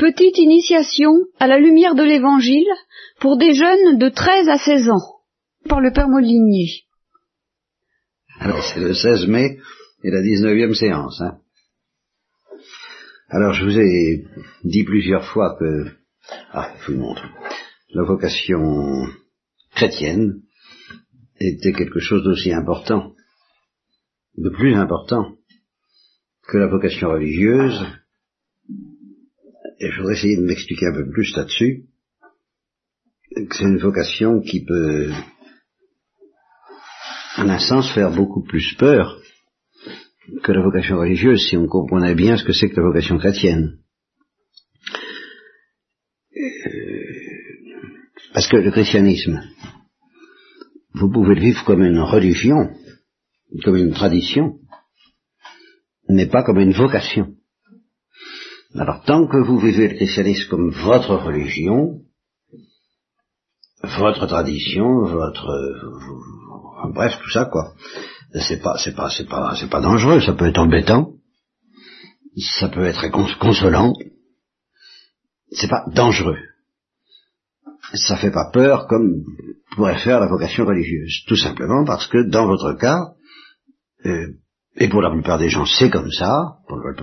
Petite initiation à la lumière de l'Évangile pour des jeunes de 13 à 16 ans, par le Père Molinier. Alors c'est le 16 mai et la 19e séance. Hein. Alors je vous ai dit plusieurs fois que, ah, je vous montre, la vocation chrétienne était quelque chose d'aussi important, de plus important que la vocation religieuse, et je voudrais essayer de m'expliquer un peu plus là-dessus, c'est une vocation qui peut, en un sens, faire beaucoup plus peur que la vocation religieuse, si on comprenait bien ce que c'est que la vocation chrétienne. Euh, parce que le christianisme, vous pouvez le vivre comme une religion, comme une tradition, mais pas comme une vocation. Alors tant que vous vivez le christianisme comme votre religion, votre tradition, votre bref tout ça quoi, c'est pas c'est pas c'est pas c'est pas dangereux, ça peut être embêtant, ça peut être consolant, c'est pas dangereux. Ça fait pas peur comme pourrait faire la vocation religieuse, tout simplement parce que dans votre cas, euh, et pour la plupart des gens c'est comme ça, pour le,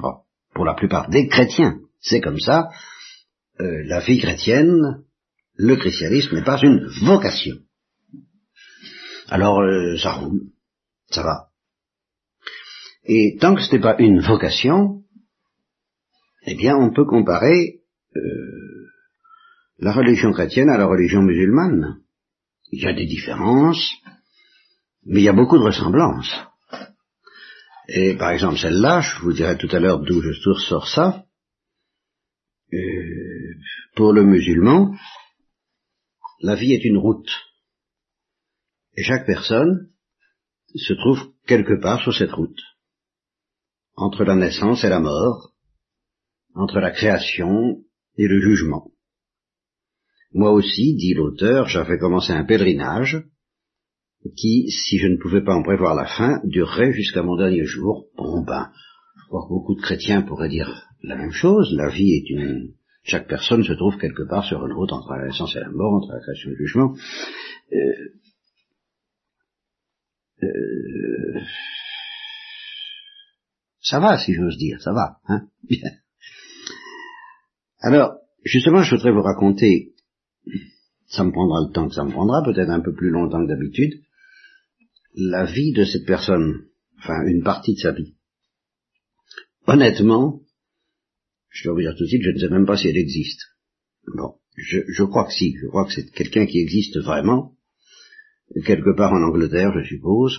pour la plupart des chrétiens, c'est comme ça, euh, la vie chrétienne, le christianisme n'est pas une vocation. Alors euh, ça roule, ça va. Et tant que ce n'est pas une vocation, eh bien on peut comparer euh, la religion chrétienne à la religion musulmane. Il y a des différences, mais il y a beaucoup de ressemblances. Et par exemple celle-là, je vous dirai tout à l'heure d'où je ressors ça, euh, pour le musulman, la vie est une route. Et chaque personne se trouve quelque part sur cette route, entre la naissance et la mort, entre la création et le jugement. Moi aussi, dit l'auteur, j'avais commencé un pèlerinage, qui, si je ne pouvais pas en prévoir la fin, durerait jusqu'à mon dernier jour. Bon ben, je crois que beaucoup de chrétiens pourraient dire la même chose. La vie est une... Chaque personne se trouve quelque part sur une route entre la naissance et la mort, entre la création et le jugement. Euh, euh, ça va, si j'ose dire, ça va. Hein. Alors, justement, je voudrais vous raconter, ça me prendra le temps que ça me prendra, peut-être un peu plus longtemps que d'habitude, la vie de cette personne, enfin une partie de sa vie. Honnêtement, je dois vous dire tout de suite, je ne sais même pas si elle existe. Bon, je, crois que si, je crois que c'est quelqu'un qui existe vraiment, quelque part en Angleterre, je suppose.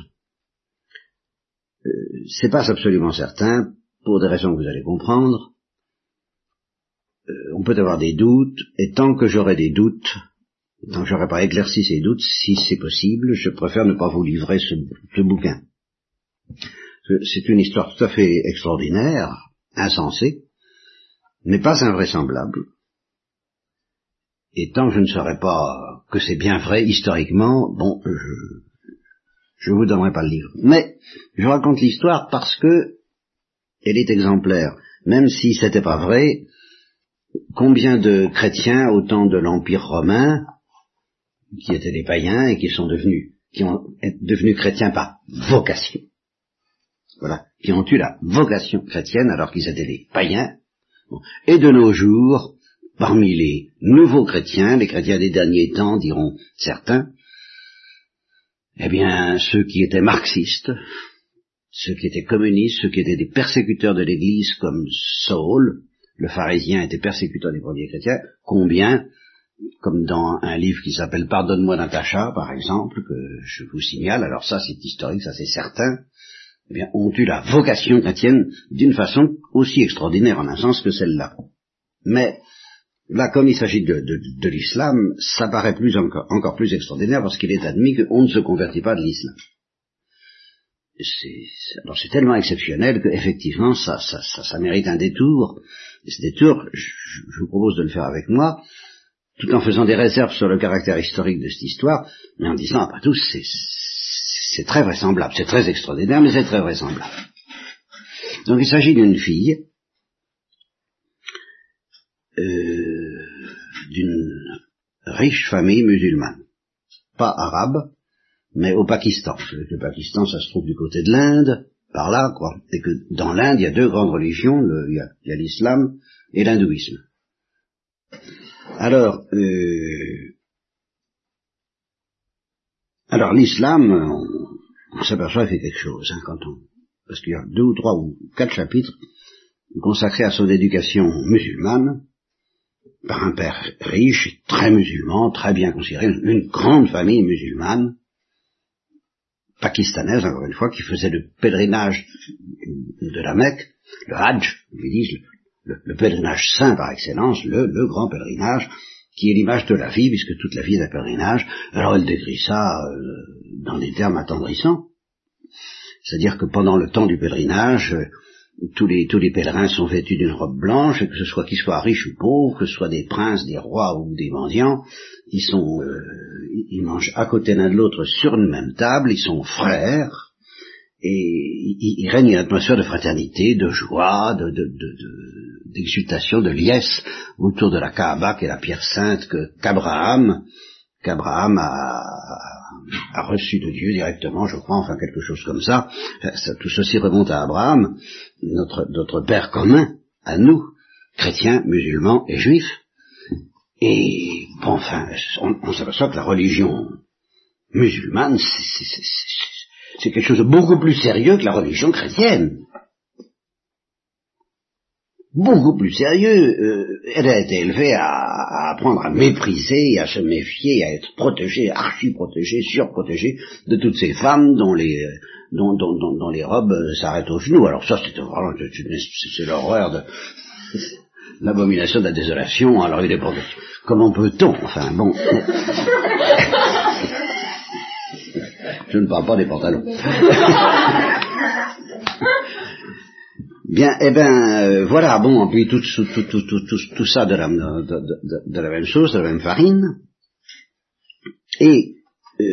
Euh, c'est pas absolument certain, pour des raisons que vous allez comprendre. Euh, on peut avoir des doutes, et tant que j'aurai des doutes, tant que j'aurai pas éclairci ces doutes, si c'est possible, je préfère ne pas vous livrer ce, bouquin. C'est une histoire tout à fait extraordinaire, insensée, mais pas invraisemblable. Et tant que je ne saurais pas que c'est bien vrai historiquement, bon, je, ne vous donnerai pas le livre. Mais je raconte l'histoire parce que elle est exemplaire. Même si c'était pas vrai, combien de chrétiens au temps de l'Empire romain, qui étaient des païens et qui sont devenus, qui ont devenus chrétiens par vocation, voilà, qui ont eu la vocation chrétienne alors qu'ils étaient des païens, et de nos jours, parmi les nouveaux chrétiens, les chrétiens des derniers temps, diront certains, eh bien, ceux qui étaient marxistes, ceux qui étaient communistes, ceux qui étaient des persécuteurs de l'Église comme Saul, le pharisien était persécuteur des premiers chrétiens, combien, comme dans un livre qui s'appelle Pardonne-moi Natacha, par exemple, que je vous signale, alors ça c'est historique, ça c'est certain, eh bien, ont eu la vocation chrétienne d'une façon aussi extraordinaire en un sens que celle-là. Mais là, comme il s'agit de, l'islam, ça paraît plus encore, encore plus extraordinaire parce qu'il est admis qu'on ne se convertit pas de l'islam. alors c'est tellement exceptionnel qu'effectivement ça, ça, ça, mérite un détour. Et ce détour, je, vous propose de le faire avec moi, tout en faisant des réserves sur le caractère historique de cette histoire, mais en disant, après tout, c'est c'est très vraisemblable, c'est très extraordinaire, mais c'est très vraisemblable. Donc il s'agit d'une fille euh, d'une riche famille musulmane, pas arabe, mais au Pakistan. Le Pakistan, ça se trouve du côté de l'Inde, par là, quoi. Et que dans l'Inde, il y a deux grandes religions, il y a l'islam et l'hindouisme. Alors, euh, alors l'islam, on, s'aperçoit qu'il fait quelque chose, hein, quand on, parce qu'il y a deux ou trois ou quatre chapitres consacrés à son éducation musulmane, par un père riche, très musulman, très bien considéré, une grande famille musulmane, pakistanaise, encore une fois, qui faisait le pèlerinage de la Mecque, le Hajj, ils disent, le, pèlerinage saint par excellence, le, grand pèlerinage, qui est l'image de la vie, puisque toute la vie est un pèlerinage. Alors elle décrit ça euh, dans des termes attendrissants. C'est-à-dire que pendant le temps du pèlerinage, euh, tous les, tous les pèlerins sont vêtus d'une robe blanche, et que ce soit qu'ils soient riches ou pauvres, que ce soit des princes, des rois ou des mendiants, ils sont, euh, ils mangent à côté l'un de l'autre sur une même table, ils sont frères, et il, règne une atmosphère de fraternité, de joie, de, d'exultation, de, liesse autour de la Kaaba, qui est la pierre sainte qu'Abraham, qu'Abraham a, a, reçu de Dieu directement, je crois, enfin quelque chose comme ça. tout ceci remonte à Abraham, notre, notre père commun, à nous, chrétiens, musulmans et juifs. Et bon, enfin, on, on s'aperçoit que la religion musulmane, c'est quelque chose de beaucoup plus sérieux que la religion chrétienne. Beaucoup plus sérieux. Euh, elle a été élevée à, apprendre à mépriser, à se méfier, à être protégée, archi-protégée, surprotégée de toutes ces femmes dont les, robes euh, s'arrêtent aux genoux. Alors ça, c'est vraiment, c'est l'horreur de l'abomination de la désolation. Alors il est pour comment peut-on, enfin bon. Je ne parle pas des pantalons. Bien, eh ben, euh, voilà, bon, puis tout, tout, tout, tout, ça de la, même chose, de la même farine. Et euh,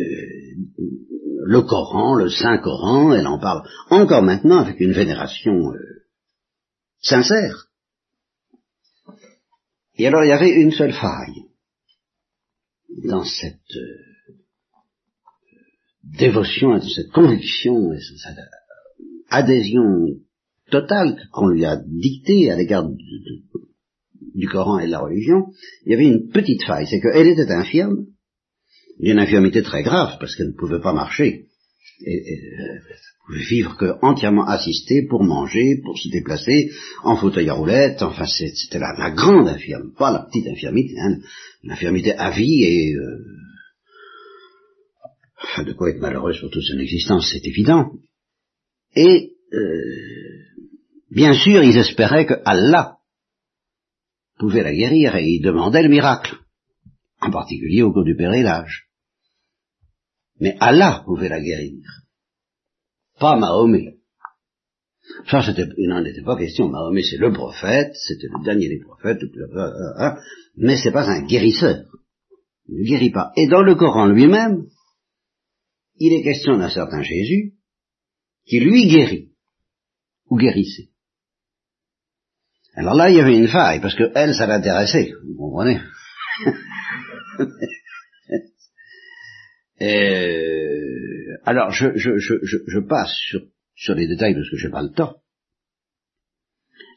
le Coran, le Saint Coran, elle en parle encore maintenant avec une vénération euh, sincère. Et alors il y avait une seule faille dans cette dévotion, et cette conviction, et cette adhésion totale qu'on lui a dictée à l'égard du Coran et de la religion, il y avait une petite faille, c'est qu'elle était infirme, d'une infirmité très grave, parce qu'elle ne pouvait pas marcher, et, et pouvait vivre que entièrement assistée pour manger, pour se déplacer, en fauteuil à roulette, enfin c'était la, grande infirme, pas la petite infirmité, hein, l'infirmité à vie et euh, de quoi être malheureuse pour toute son existence, c'est évident. Et euh, bien sûr, ils espéraient que Allah pouvait la guérir et ils demandaient le miracle, en particulier au cours du pèlerinage. Mais Allah pouvait la guérir, pas Mahomet. Ça, c'était, il n'en était pas question. Mahomet, c'est le prophète, c'était le dernier des prophètes, mais c'est pas un guérisseur. Il ne guérit pas. Et dans le Coran lui-même, il est question d'un certain Jésus qui lui guérit, ou guérissait. Alors là, il y avait une faille, parce que elle, ça l'intéressait, vous comprenez euh, Alors, je, je, je, je, passe sur, sur les détails parce que je n'ai pas le temps.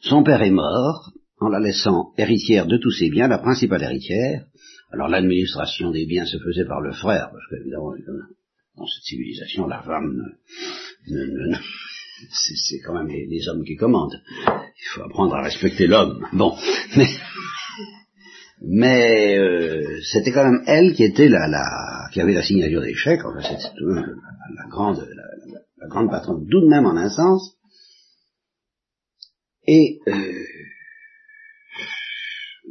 Son père est mort, en la laissant héritière de tous ses biens, la principale héritière. Alors l'administration des biens se faisait par le frère, parce qu'évidemment, dans cette civilisation, la femme, c'est quand même les, hommes qui commandent. Il faut apprendre à respecter l'homme. Bon, mais, euh, c'était quand même elle qui était la, la qui avait la signature des chèques. Enfin, c'était la, la, grande, la, grande patronne, tout de même en un sens. Et euh,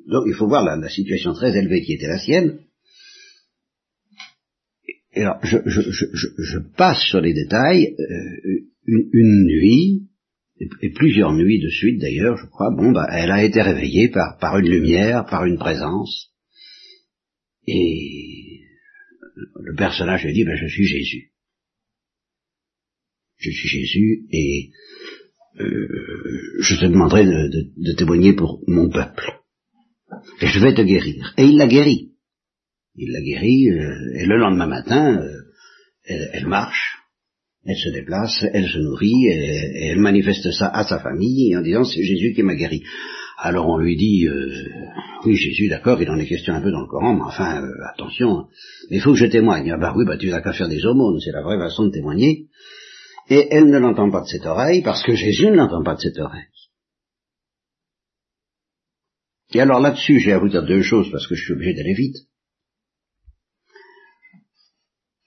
donc il faut voir la situation très élevée qui était la sienne alors, je, je, je, je, passe sur les détails. Euh, une, nuit, et, plusieurs nuits de suite d'ailleurs, je crois, bon, bah, elle a été réveillée par, une lumière, par une présence. Et le personnage lui dit, ben, je suis Jésus. Je suis Jésus et euh, je te demanderai de, témoigner pour mon peuple. et je vais te guérir. Et il l'a guéri. Il l'a guéri, euh, et le lendemain matin, euh, elle, marche, elle se déplace, elle se nourrit, et, elle manifeste ça à sa famille en disant c'est Jésus qui m'a guéri. Alors on lui dit euh, oui Jésus d'accord il en est question un peu dans le Coran mais enfin attention il faut que je témoigne ah bah oui bah tu n'as qu'à faire des aumônes c'est la vraie façon de témoigner et elle ne l'entend pas de cette oreille parce que Jésus ne l'entend pas de cette oreille et alors là-dessus, j'ai à vous dire deux choses parce que je suis obligé d'aller vite.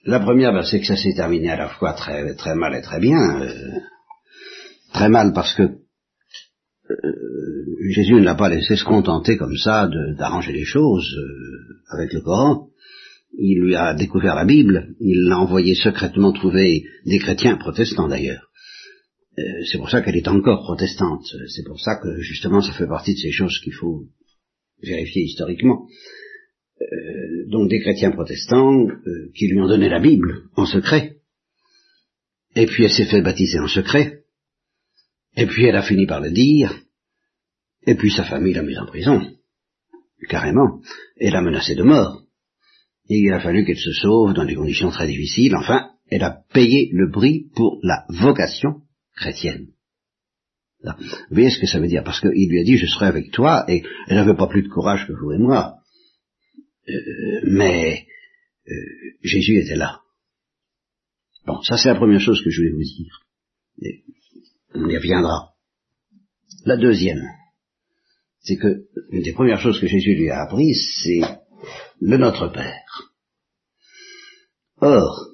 La première, ben, c'est que ça s'est terminé à la fois très, très mal et très bien. Euh, très mal parce que euh, Jésus ne l'a pas laissé se contenter comme ça d'arranger les choses euh, avec le Coran. Il lui a découvert la Bible, il l'a envoyé secrètement trouver des chrétiens protestants d'ailleurs. C'est pour ça qu'elle est encore protestante. C'est pour ça que justement ça fait partie de ces choses qu'il faut vérifier historiquement. Euh, donc des chrétiens protestants euh, qui lui ont donné la Bible en secret. Et puis elle s'est fait baptiser en secret. Et puis elle a fini par le dire. Et puis sa famille l'a mise en prison. Carrément. Et l'a menacée de mort. Et il a fallu qu'elle se sauve dans des conditions très difficiles. Enfin, elle a payé le prix pour la vocation chrétienne. Vous voyez ce que ça veut dire? Parce qu'il lui a dit, je serai avec toi, et elle n'avait pas plus de courage que vous et moi. Euh, mais euh, Jésus était là. Bon, ça c'est la première chose que je voulais vous dire. Et on y reviendra. La deuxième, c'est que une des premières choses que Jésus lui a appris, c'est le Notre Père. Or,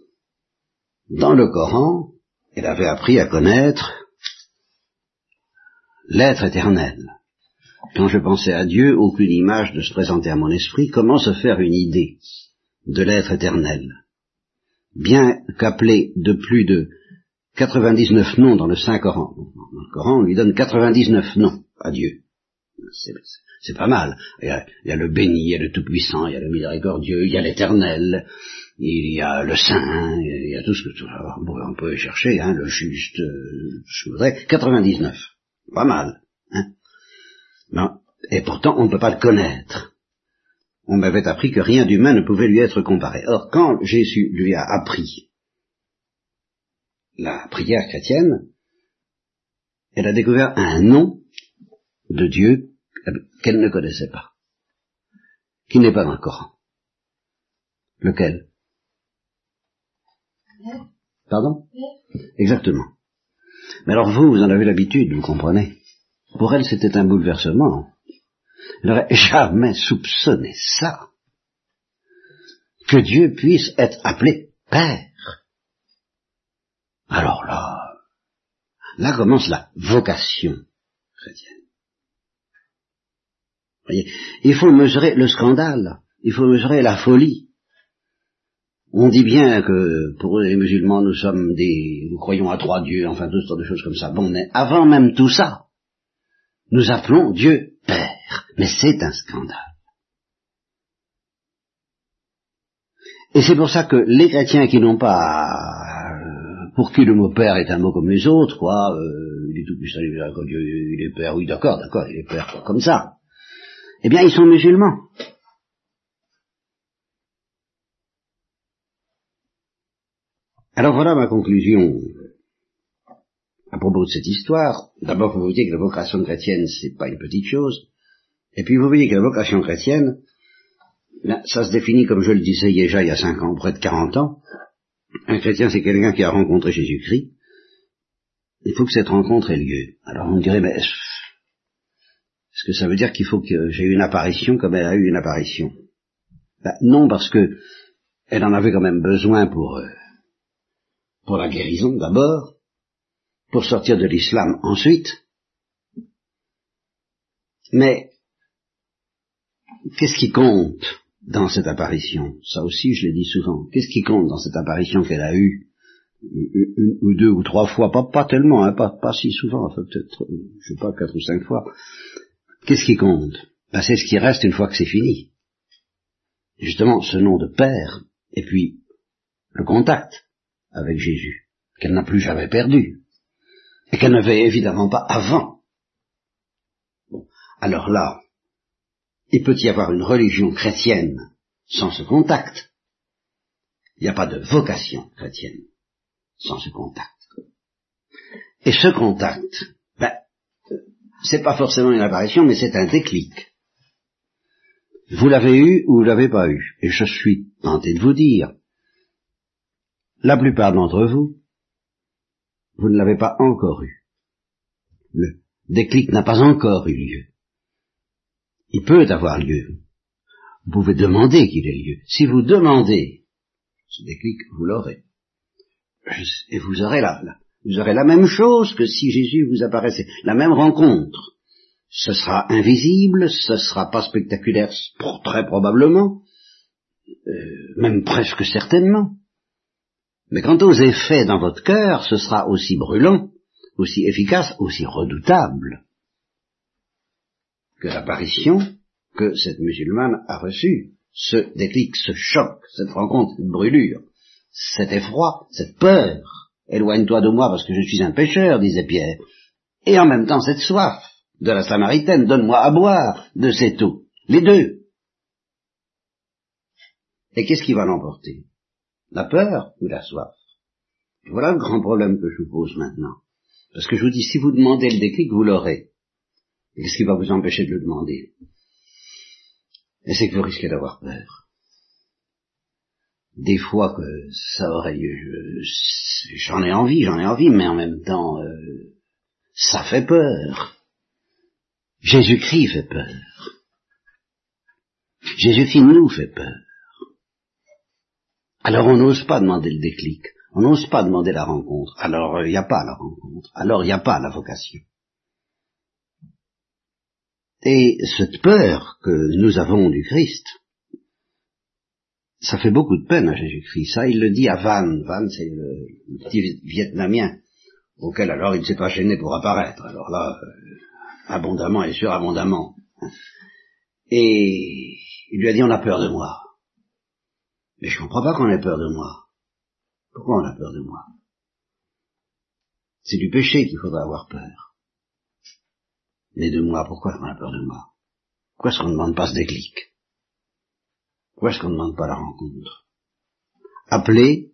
dans le Coran, elle avait appris à connaître l'être éternel. Quand je pensais à Dieu, aucune image ne se présentait à mon esprit. Comment se faire une idée de l'être éternel? Bien qu'appelé de plus de 99 noms dans le Saint-Coran, dans le Coran, on lui donne 99 noms à Dieu. C'est pas mal. Il y, a, le béni, il y a le tout-puissant, il y a le miséricordieux, il y a l'éternel, il y a le saint, il y a tout ce que on peut chercher, hein, le juste, je voudrais, 99. Pas mal. Hein non. Et pourtant, on ne peut pas le connaître. On m'avait appris que rien d'humain ne pouvait lui être comparé. Or, quand Jésus lui a appris la prière chrétienne, elle a découvert un nom de Dieu qu'elle ne connaissait pas, qui n'est pas dans le Coran. Lequel? Pardon? Exactement. Mais alors vous, vous en avez l'habitude, vous comprenez? Pour elle, c'était un bouleversement. Elle n'aurait jamais soupçonné ça. Que Dieu puisse être appelé Père. Alors là, là commence la vocation chrétienne. Voyez, il faut mesurer le scandale, il faut mesurer la folie. On dit bien que pour les musulmans, nous sommes des, nous croyons à trois dieux, enfin toutes sortes de choses comme ça. Bon, mais avant même tout ça, nous appelons Dieu Père. Mais c'est un scandale. Et c'est pour ça que les chrétiens qui n'ont pas, euh, pour qui le mot Père est un mot comme les autres, quoi, euh, il est tout puissant, il est, Dieu, il est Père, oui d'accord, d'accord, il est Père, quoi, comme ça. Eh bien, ils sont musulmans. Alors voilà ma conclusion propos de cette histoire. D'abord, vous voyez que la vocation chrétienne, c'est pas une petite chose. Et puis vous voyez que la vocation chrétienne, ça se définit comme je le disais déjà il y a cinq ans, près de 40 ans. Un chrétien, c'est quelqu'un qui a rencontré Jésus-Christ. Il faut que cette rencontre ait lieu. Alors on dirait, mais est-ce que ça veut dire qu'il faut que j'ai une apparition comme elle a eu une apparition? Ben, Non, parce que elle en avait quand même besoin pour euh, pour la guérison d'abord, pour sortir de l'islam ensuite. Mais qu'est-ce qui compte dans cette apparition? Ça aussi, je l'ai dit souvent. Qu'est-ce qui compte dans cette apparition qu'elle a eue? Une, ou deux ou trois fois, pas, pas tellement, hein, pas, pas si souvent, enfin peut-être, je sais pas, quatre ou cinq fois. Qu'est-ce qui compte? Ben, C'est ce qui reste une fois que c'est fini. Justement, ce nom de Père, et puis le contact avec Jésus, qu'elle n'a plus jamais perdu, et qu'elle n'avait évidemment pas avant. Bon, alors là, il peut y avoir une religion chrétienne sans ce contact. Il n'y a pas de vocation chrétienne sans ce contact. Et ce contact, ben, c'est pas forcément une apparition, mais c'est un déclic. Vous l'avez eu ou vous l'avez pas eu. Et je suis tenté de vous dire, la plupart d'entre vous, vous ne l'avez pas encore eu. Le déclic n'a pas encore eu lieu. Il peut avoir lieu. Vous pouvez demander qu'il ait lieu. Si vous demandez ce déclic, vous l'aurez. Et vous aurez la, vous aurez la même chose que si Jésus vous apparaissait, la même rencontre. Ce sera invisible, ce sera pas spectaculaire, très probablement, euh, même presque certainement. Mais quant aux effets dans votre cœur, ce sera aussi brûlant, aussi efficace, aussi redoutable que l'apparition que cette musulmane a reçue, ce déclic, ce choc, cette rencontre, cette brûlure, cet effroi, cette peur. Éloigne-toi de moi parce que je suis un pécheur, disait Pierre. Et en même temps cette soif de la Samaritaine, donne-moi à boire de cette eau. Les deux. Et qu'est-ce qui va l'emporter? La peur ou la soif Voilà le grand problème que je vous pose maintenant. Parce que je vous dis, si vous demandez le déclic, vous l'aurez. Qu'est-ce qui va vous empêcher de le demander? Et c'est que vous risquez d'avoir peur. Des fois que ça aurait j'en ai envie, j'en ai envie, mais en même temps, euh, ça fait peur. Jésus-Christ fait peur. Jésus-Christ nous fait peur. Alors on n'ose pas demander le déclic, on n'ose pas demander la rencontre, alors il n'y a pas la rencontre, alors il n'y a pas la vocation. Et cette peur que nous avons du Christ, ça fait beaucoup de peine à Jésus-Christ. Ça, il le dit à Van. Van, c'est le, petit Vietnamien auquel alors il ne s'est pas gêné pour apparaître. Alors là, euh, abondamment et surabondamment. Et il lui a dit, on a peur de moi. Mais je comprends pas qu'on ait peur de moi. Pourquoi on a peur de moi? C'est du péché qu'il faudrait avoir peur. Mais de moi, pourquoi on a peur de moi? Pourquoi est-ce qu'on ne demande pas ce déclic? Pourquoi est-ce qu'on ne demande pas la rencontre? Appelez,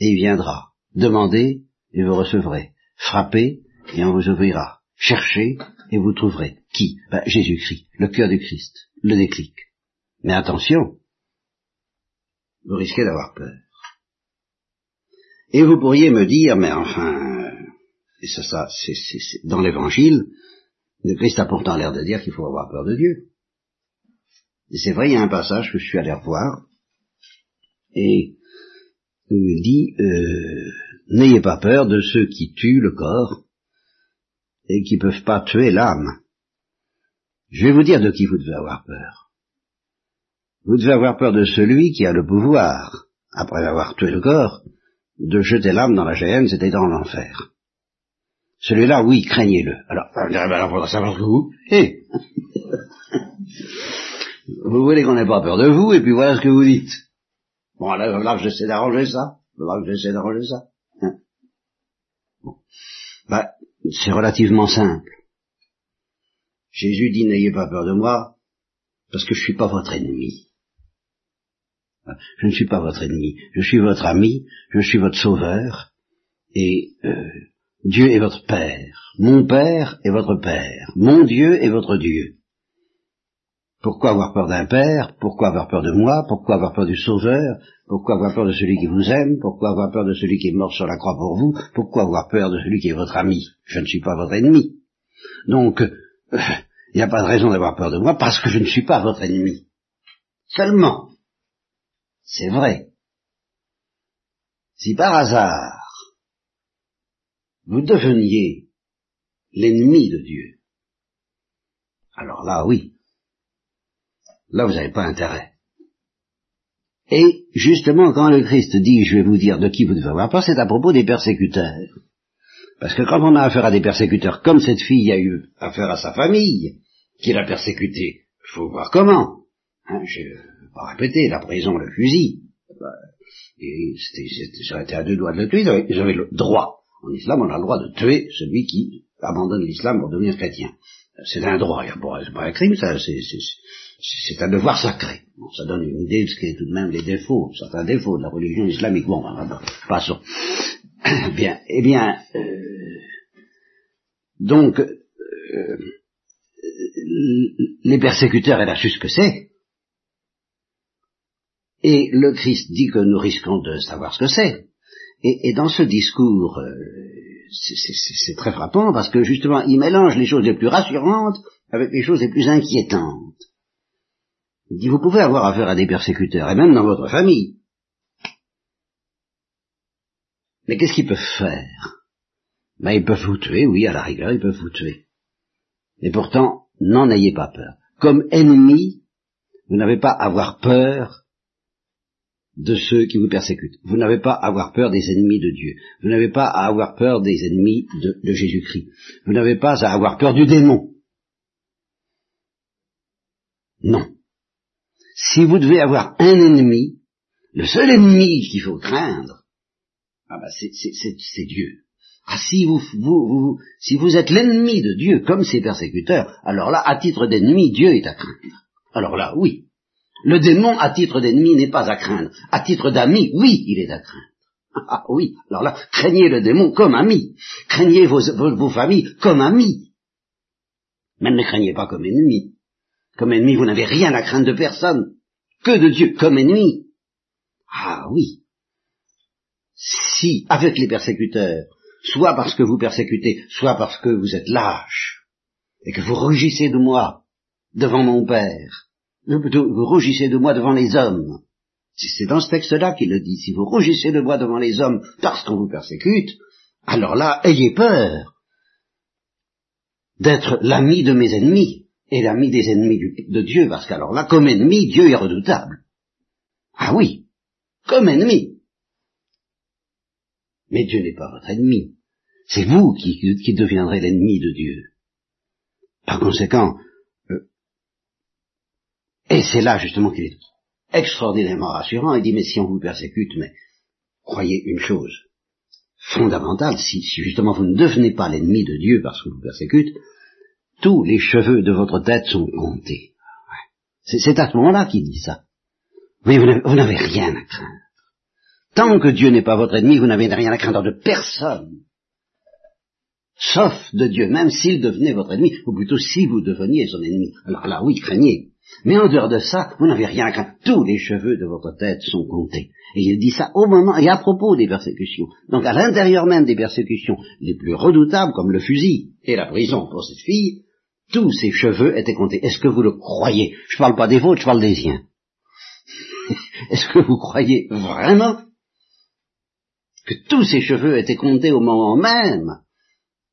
et il viendra. Demandez, et vous recevrez. Frappez, et on vous ouvrira. Cherchez, et vous trouverez. Qui? Ben, Jésus-Christ, le cœur du Christ, le déclic. Mais attention, vous risquez d'avoir peur. Et vous pourriez me dire, mais enfin, et ça, ça c'est dans l'évangile, le Christ a pourtant l'air de dire qu'il faut avoir peur de Dieu. Et c'est vrai, il y a un passage que je suis allé revoir, et où il dit, euh, n'ayez pas peur de ceux qui tuent le corps, et qui ne peuvent pas tuer l'âme. Je vais vous dire de qui vous devez avoir peur. Vous devez avoir peur de celui qui a le pouvoir, après avoir tué le corps, de jeter l'âme dans la géhenne, c'était dans l'enfer. Celui-là, oui, craignez-le. Alors, on dirait, ben, faudra savoir que vous. Eh vous voulez qu'on n'ait pas peur de vous, et puis voilà ce que vous dites. Bon, là, là j'essaie d'arranger ça. Là, j'essaie d'arranger ça. Hein bon. Ben, c'est relativement simple. Jésus dit, n'ayez pas peur de moi, parce que je suis pas votre ennemi. Je ne suis pas votre ennemi. Je suis votre ami, je suis votre sauveur, et euh, Dieu est votre Père, mon Père est votre Père, mon Dieu est votre Dieu. Pourquoi avoir peur d'un Père? Pourquoi avoir peur de moi? Pourquoi avoir peur du Sauveur? Pourquoi avoir peur de celui qui vous aime? Pourquoi avoir peur de celui qui est mort sur la croix pour vous? Pourquoi avoir peur de celui qui est votre ami? Je ne suis pas votre ennemi. Donc, euh, il n'y a pas de raison d'avoir peur de moi parce que je ne suis pas votre ennemi. Seulement, c'est vrai. Si par hasard, vous deveniez l'ennemi de Dieu, alors là, oui, là, vous n'avez pas intérêt. Et justement, quand le Christ dit, je vais vous dire de qui vous devez avoir peur, c'est à propos des persécuteurs. Parce que quand on a affaire à des persécuteurs, comme cette fille a eu affaire à sa famille, qui l'a persécutée, il faut voir comment. Hein, pas répéter, la prison, le fusil. Et ça aurait été à deux doigts de le tuer, avaient le droit en islam, on a le droit de tuer celui qui abandonne l'islam pour devenir chrétien. c'est un droit, c'est pas un crime, ça, c'est un devoir sacré. ça donne une idée de ce qu'est tout de même les défauts, certains défauts de la religion islamique. Bon, ben, passons. bien, eh bien, euh, donc, euh, les persécuteurs, elle a su ce que c'est. Et le Christ dit que nous risquons de savoir ce que c'est. Et, dans ce discours, euh, c'est très frappant parce que justement, il mélange les choses les plus rassurantes avec les choses les plus inquiétantes. Il dit, vous pouvez avoir affaire à des persécuteurs, et même dans votre famille. Mais qu'est-ce qu'ils peuvent faire? Ben, Ils peuvent vous tuer, oui, à la rigueur, ils peuvent vous tuer. Et pourtant, n'en ayez pas peur. Comme ennemi, vous n'avez pas à avoir peur de ceux qui vous persécutent. Vous n'avez pas à avoir peur des ennemis de Dieu. Vous n'avez pas à avoir peur des ennemis de, Jésus-Christ. Vous n'avez pas à avoir peur du démon. Non. Si vous devez avoir un ennemi, le seul ennemi qu'il faut craindre, ah bah c'est Dieu. Ah, si vous, vous, si vous êtes l'ennemi de Dieu, comme ses persécuteurs, alors là, à titre d'ennemi, Dieu est à craindre. Alors là, oui. Le démon, à titre d'ennemi, n'est pas à craindre. À titre d'ami, oui, il est à craindre. Ah oui, alors là, craignez le démon comme ami. Craignez vos, familles comme amis. Mais ne craignez pas comme ennemi. Comme ennemi, vous n'avez rien à craindre de personne. Que de Dieu comme ennemi. Ah oui. Si, avec les persécuteurs, soit parce que vous persécutez, soit parce que vous êtes lâche, et que vous rugissez de moi devant mon Père, vous rougissez de moi devant les hommes. C'est dans ce texte-là qu'il le dit. Si vous rougissez de moi devant les hommes parce qu'on vous persécute, alors là, ayez peur d'être l'ami de mes ennemis et l'ami des ennemis de Dieu, parce qu'alors là, comme ennemi, Dieu est redoutable. Ah oui, comme ennemi. Mais Dieu n'est pas votre ennemi. C'est vous qui deviendrez l'ennemi de Dieu. Par conséquent, et c'est là justement qu'il est extraordinairement rassurant. Il dit, mais si on vous persécute, mais croyez une chose fondamentale, si, justement vous ne devenez pas l'ennemi de Dieu parce qu'on vous persécute, tous les cheveux de votre tête sont comptés. C'est à ce moment-là qu'il dit ça. Mais vous n'avez rien à craindre. Tant que Dieu n'est pas votre ennemi, vous n'avez rien à craindre de personne. Sauf de Dieu, même s'il devenait votre ennemi, ou plutôt si vous deveniez son ennemi. Alors là, oui, craignez. Mais en dehors de ça, vous n'avez rien qu'à tous les cheveux de votre tête sont comptés. Et il dit ça au moment et à propos des persécutions. Donc à l'intérieur même des persécutions les plus redoutables, comme le fusil et la prison pour cette fille, tous ces cheveux étaient comptés. Est-ce que vous le croyez? Je ne parle pas des vôtres, je parle des siens. Est-ce que vous croyez vraiment que tous ces cheveux étaient comptés au moment même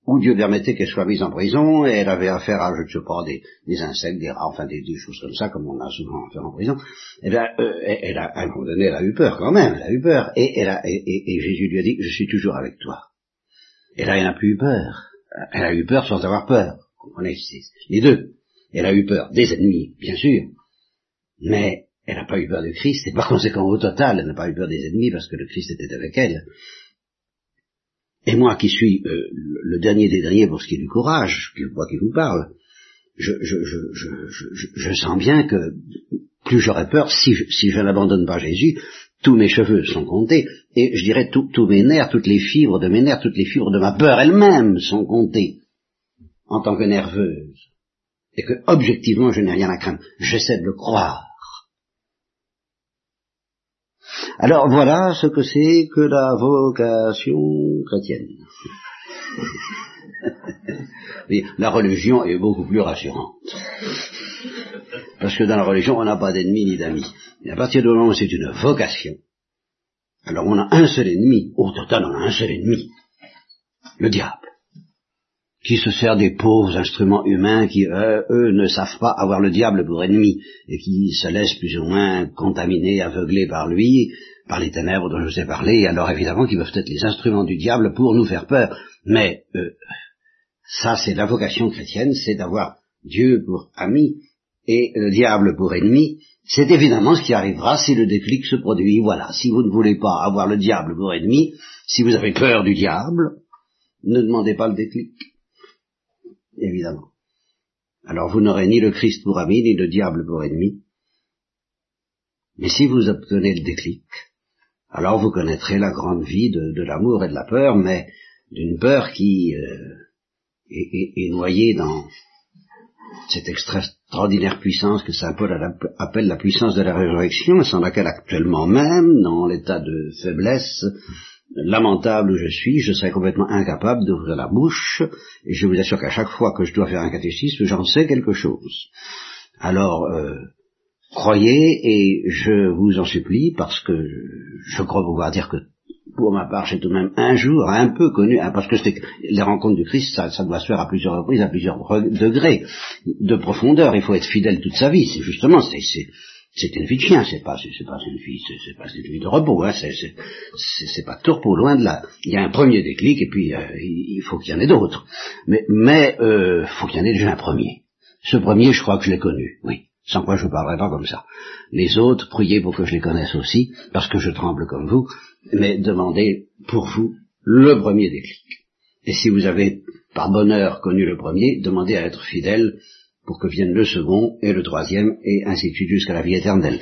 où Dieu permettait qu'elle soit mise en prison, et elle avait affaire à, je ne sais pas, des, insectes, des rats, enfin des, choses comme ça, comme on a souvent affaire en prison, eh bien, euh, elle a, à un moment donné, elle a eu peur quand même, elle a eu peur, et, et, Jésus lui a dit, je suis toujours avec toi. Et là, elle n'a plus eu peur. Elle a eu peur sans avoir peur. Vous comprenez, les deux. Elle a eu peur des ennemis, bien sûr, mais elle n'a pas eu peur de Christ, et par conséquent, au total, elle n'a pas eu peur des ennemis parce que le Christ était avec elle. Et moi qui suis euh, le dernier des derniers pour ce qui est du courage, moi qui vous parle, je, je, je, je, sens bien que plus j'aurais peur, si je, si je n'abandonne pas Jésus, tous mes cheveux sont comptés, et je dirais tous mes nerfs, toutes les fibres de mes nerfs, toutes les fibres de ma peur elles-mêmes sont comptées en tant que nerveuse, et que objectivement je n'ai rien à craindre. J'essaie de le croire. Alors voilà ce que c'est que la vocation chrétienne. la religion est beaucoup plus rassurante. Parce que dans la religion, on n'a pas d'ennemis ni d'amis. Et à partir du moment où c'est une vocation, alors on a un seul ennemi. Au total, on a un seul ennemi. Le diable. Qui se sert des pauvres instruments humains qui, eux, eux, ne savent pas avoir le diable pour ennemi et qui se laissent plus ou moins contaminer, aveugler par lui, par les ténèbres dont je vous ai parlé, alors évidemment qu'ils peuvent être les instruments du diable pour nous faire peur. Mais euh, ça, c'est la vocation chrétienne, c'est d'avoir Dieu pour ami et le diable pour ennemi. C'est évidemment ce qui arrivera si le déclic se produit. Voilà, si vous ne voulez pas avoir le diable pour ennemi, si vous avez peur du diable, ne demandez pas le déclic. Évidemment. alors vous n'aurez ni le Christ pour ami, ni le diable pour ennemi. Mais si vous obtenez le déclic, alors vous connaîtrez la grande vie de, l'amour et de la peur, mais d'une peur qui euh, est, noyée dans cette extraordinaire puissance que Saint Paul appelle la puissance de la résurrection, sans laquelle actuellement même, dans l'état de faiblesse lamentable où je suis, je serais complètement incapable d'ouvrir la bouche, et je vous assure qu'à chaque fois que je dois faire un catéchisme, j'en sais quelque chose. Alors, euh, croyez, et je vous en supplie, parce que je crois pouvoir dire que pour ma part, j'ai tout de même un jour un peu connu, hein, parce que les rencontres du Christ, ça, ça, doit se faire à plusieurs reprises, à plusieurs degrés de profondeur. Il faut être fidèle toute sa vie. C'est justement, c'est c'est une vie de chien, c'est pas, c'est pas une vie, c'est pas une vie de repos, hein, c'est pas tourpeau, loin de là. Il y a un premier déclic et puis euh, il faut qu'il y en ait d'autres. Mais, mais euh, faut qu'il y en ait déjà un premier. Ce premier, je crois que je l'ai connu, oui. Sans quoi je ne parlerai pas comme ça. Les autres, priez pour que je les connaisse aussi, parce que je tremble comme vous, mais demandez pour vous le premier déclic. Et si vous avez par bonheur connu le premier, demandez à être fidèle pour que vienne le second et le troisième, et ainsi de suite jusqu'à la vie éternelle.